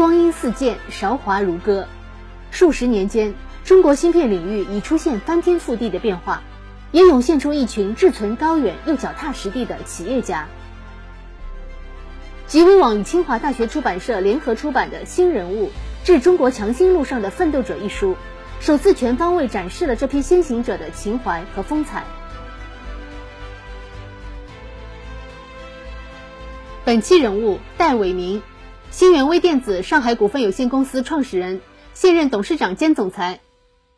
光阴似箭，韶华如歌。数十年间，中国芯片领域已出现翻天覆地的变化，也涌现出一群志存高远又脚踏实地的企业家。极微网与清华大学出版社联合出版的《新人物：致中国强新路上的奋斗者》一书，首次全方位展示了这批先行者的情怀和风采。本期人物戴伟明，新源微电子上海股份有限公司创始人，现任董事长兼总裁。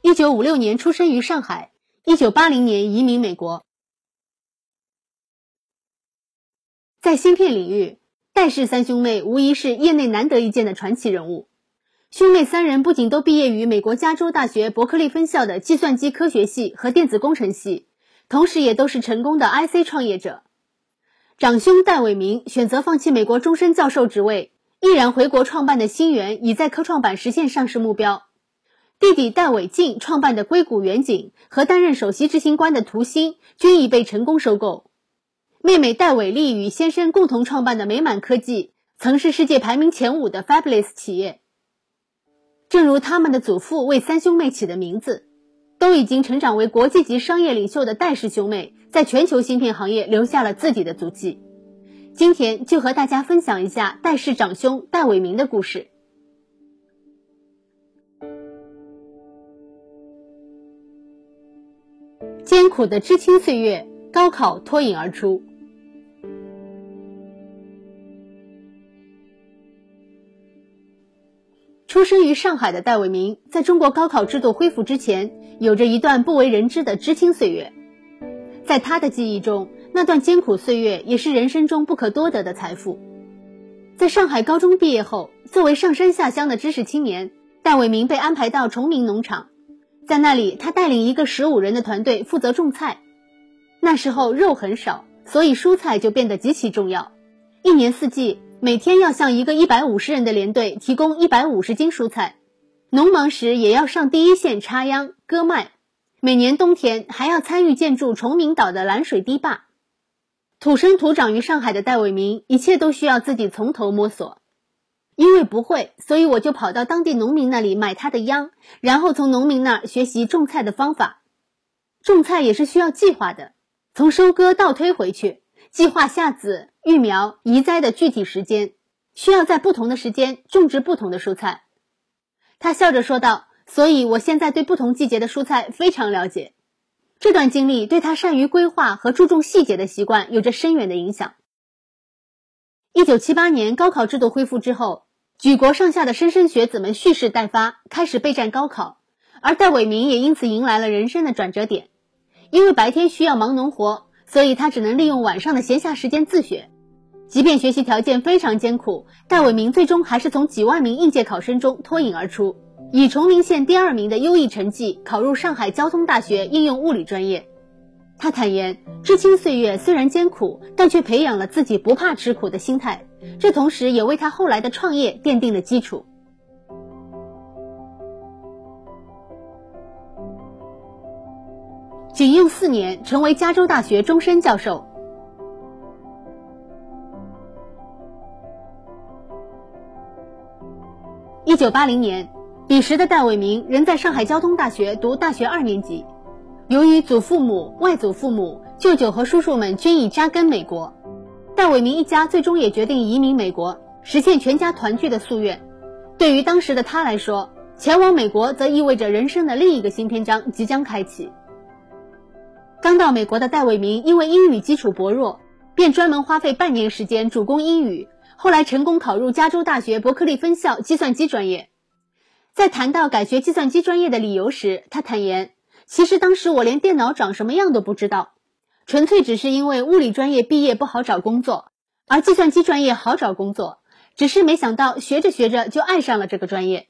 一九五六年出生于上海，一九八零年移民美国。在芯片领域，戴氏三兄妹无疑是业内难得一见的传奇人物。兄妹三人不仅都毕业于美国加州大学伯克利分校的计算机科学系和电子工程系，同时也都是成功的 IC 创业者。长兄戴伟明选择放弃美国终身教授职位，毅然回国创办的新源已在科创板实现上市目标。弟弟戴伟进创办的硅谷远景和担任首席执行官的图芯均已被成功收购。妹妹戴伟丽与先生共同创办的美满科技，曾是世界排名前五的 Fabulous 企业。正如他们的祖父为三兄妹起的名字。都已经成长为国际级商业领袖的戴氏兄妹，在全球芯片行业留下了自己的足迹。今天就和大家分享一下戴氏长兄戴伟明的故事。艰苦的知青岁月，高考脱颖而出。出生于上海的戴伟明，在中国高考制度恢复之前，有着一段不为人知的知青岁月。在他的记忆中，那段艰苦岁月也是人生中不可多得的财富。在上海高中毕业后，作为上山下乡的知识青年，戴伟明被安排到崇明农场，在那里，他带领一个十五人的团队负责种菜。那时候肉很少，所以蔬菜就变得极其重要。一年四季。每天要向一个一百五十人的连队提供一百五十斤蔬菜，农忙时也要上第一线插秧割麦，每年冬天还要参与建筑崇明岛的拦水堤坝。土生土长于上海的戴伟明，一切都需要自己从头摸索。因为不会，所以我就跑到当地农民那里买他的秧，然后从农民那儿学习种菜的方法。种菜也是需要计划的，从收割倒推回去。计划下籽、育苗、移栽的具体时间，需要在不同的时间种植不同的蔬菜。他笑着说道：“所以我现在对不同季节的蔬菜非常了解。”这段经历对他善于规划和注重细节的习惯有着深远的影响。一九七八年高考制度恢复之后，举国上下的莘莘学子们蓄势待发，开始备战高考，而戴伟明也因此迎来了人生的转折点，因为白天需要忙农活。所以他只能利用晚上的闲暇时间自学，即便学习条件非常艰苦，戴伟明最终还是从几万名应届考生中脱颖而出，以崇明县第二名的优异成绩考入上海交通大学应用物理专业。他坦言，知青岁月虽然艰苦，但却培养了自己不怕吃苦的心态，这同时也为他后来的创业奠定了基础。仅用四年，成为加州大学终身教授。一九八零年，彼时的戴伟明仍在上海交通大学读大学二年级。由于祖父母、外祖父母、舅舅和叔叔们均已扎根美国，戴伟明一家最终也决定移民美国，实现全家团聚的夙愿。对于当时的他来说，前往美国则意味着人生的另一个新篇章即将开启。刚到美国的戴伟明因为英语基础薄弱，便专门花费半年时间主攻英语。后来成功考入加州大学伯克利分校计算机专业。在谈到改学计算机专业的理由时，他坦言：“其实当时我连电脑长什么样都不知道，纯粹只是因为物理专业毕业不好找工作，而计算机专业好找工作。只是没想到学着学着就爱上了这个专业。”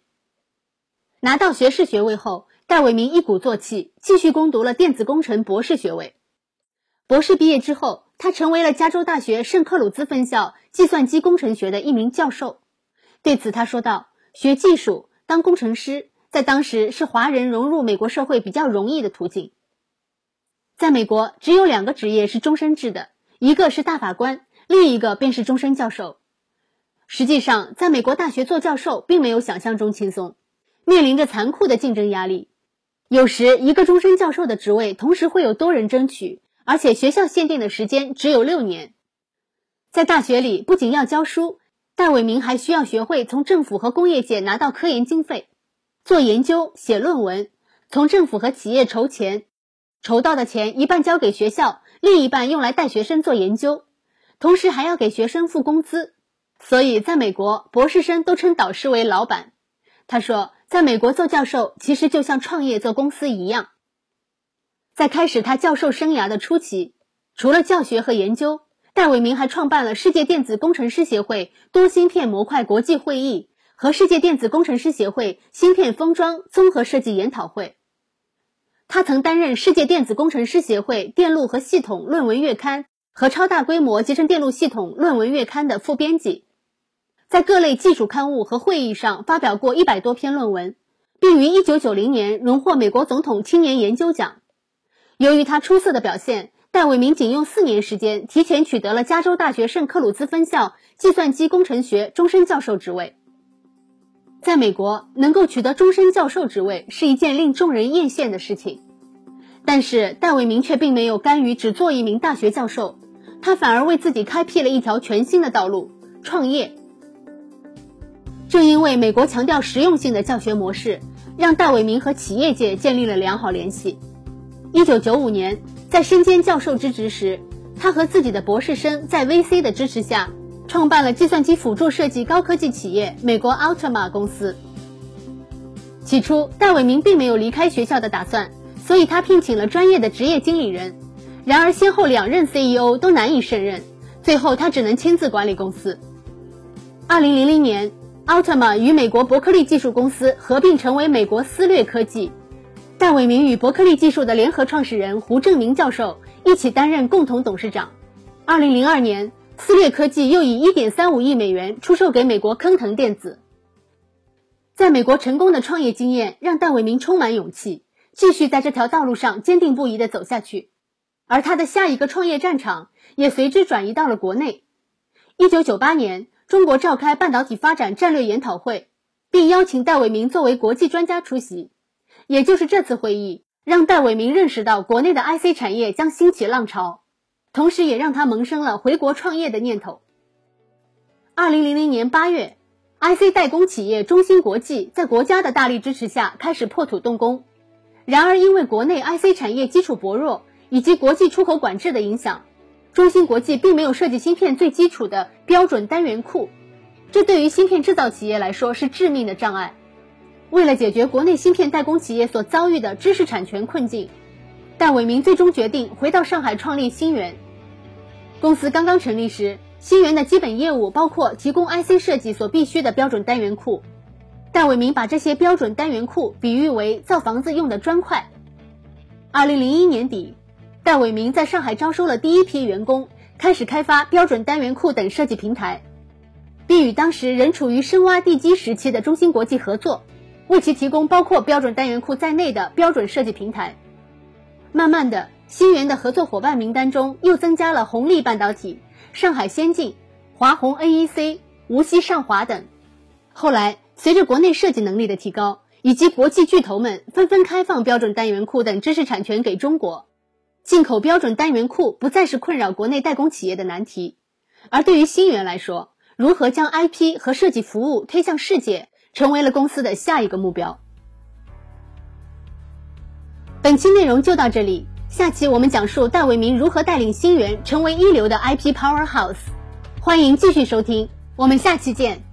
拿到学士学位后。戴伟明一鼓作气，继续攻读了电子工程博士学位。博士毕业之后，他成为了加州大学圣克鲁兹分校计算机工程学的一名教授。对此，他说道：“学技术、当工程师，在当时是华人融入美国社会比较容易的途径。在美国，只有两个职业是终身制的，一个是大法官，另一个便是终身教授。实际上，在美国大学做教授并没有想象中轻松，面临着残酷的竞争压力。有时，一个终身教授的职位同时会有多人争取，而且学校限定的时间只有六年。在大学里，不仅要教书，戴伟明还需要学会从政府和工业界拿到科研经费，做研究、写论文，从政府和企业筹钱，筹到的钱一半交给学校，另一半用来带学生做研究，同时还要给学生付工资。所以，在美国，博士生都称导师为老板。他说，在美国做教授其实就像创业做公司一样。在开始他教授生涯的初期，除了教学和研究，戴伟明还创办了世界电子工程师协会多芯片模块国际会议和世界电子工程师协会芯片封装综合设计研讨会。他曾担任世界电子工程师协会电路和系统论文月刊和超大规模集成电路系统论文月刊的副编辑。在各类技术刊物和会议上发表过一百多篇论文，并于一九九零年荣获美国总统青年研究奖。由于他出色的表现，戴伟明仅用四年时间提前取得了加州大学圣克鲁兹分校计算机工程学终身教授职位。在美国，能够取得终身教授职位是一件令众人艳羡的事情，但是戴伟明却并没有甘于只做一名大学教授，他反而为自己开辟了一条全新的道路——创业。正因为美国强调实用性的教学模式，让戴伟明和企业界建立了良好联系。一九九五年，在身兼教授之职时，他和自己的博士生在 VC 的支持下，创办了计算机辅助设计高科技企业美国奥特玛公司。起初，戴伟明并没有离开学校的打算，所以他聘请了专业的职业经理人。然而，先后两任 CEO 都难以胜任，最后他只能亲自管理公司。二零零零年。奥特玛与美国伯克利技术公司合并成为美国思略科技，戴伟明与伯克利技术的联合创始人胡正明教授一起担任共同董事长。二零零二年，思略科技又以一点三五亿美元出售给美国坑腾电子。在美国成功的创业经验让戴伟明充满勇气，继续在这条道路上坚定不移地走下去，而他的下一个创业战场也随之转移到了国内。一九九八年。中国召开半导体发展战略研讨会，并邀请戴伟明作为国际专家出席。也就是这次会议，让戴伟明认识到国内的 IC 产业将兴起浪潮，同时也让他萌生了回国创业的念头。二零零零年八月，IC 代工企业中芯国际在国家的大力支持下开始破土动工。然而，因为国内 IC 产业基础薄弱，以及国际出口管制的影响。中芯国际并没有设计芯片最基础的标准单元库，这对于芯片制造企业来说是致命的障碍。为了解决国内芯片代工企业所遭遇的知识产权困境，戴伟明最终决定回到上海创立芯源。公司刚刚成立时，芯源的基本业务包括提供 IC 设计所必需的标准单元库。戴伟明把这些标准单元库比喻为造房子用的砖块。二零零一年底。戴伟明在上海招收了第一批员工，开始开发标准单元库等设计平台，并与当时仍处于深挖地基时期的中芯国际合作，为其提供包括标准单元库在内的标准设计平台。慢慢的，新源的合作伙伴名单中又增加了红利半导体、上海先进、华虹 NEC、无锡上华等。后来，随着国内设计能力的提高，以及国际巨头们纷纷开放标准单元库等知识产权给中国。进口标准单元库不再是困扰国内代工企业的难题，而对于新源来说，如何将 IP 和设计服务推向世界，成为了公司的下一个目标。本期内容就到这里，下期我们讲述戴伟明如何带领新源成为一流的 IP powerhouse。欢迎继续收听，我们下期见。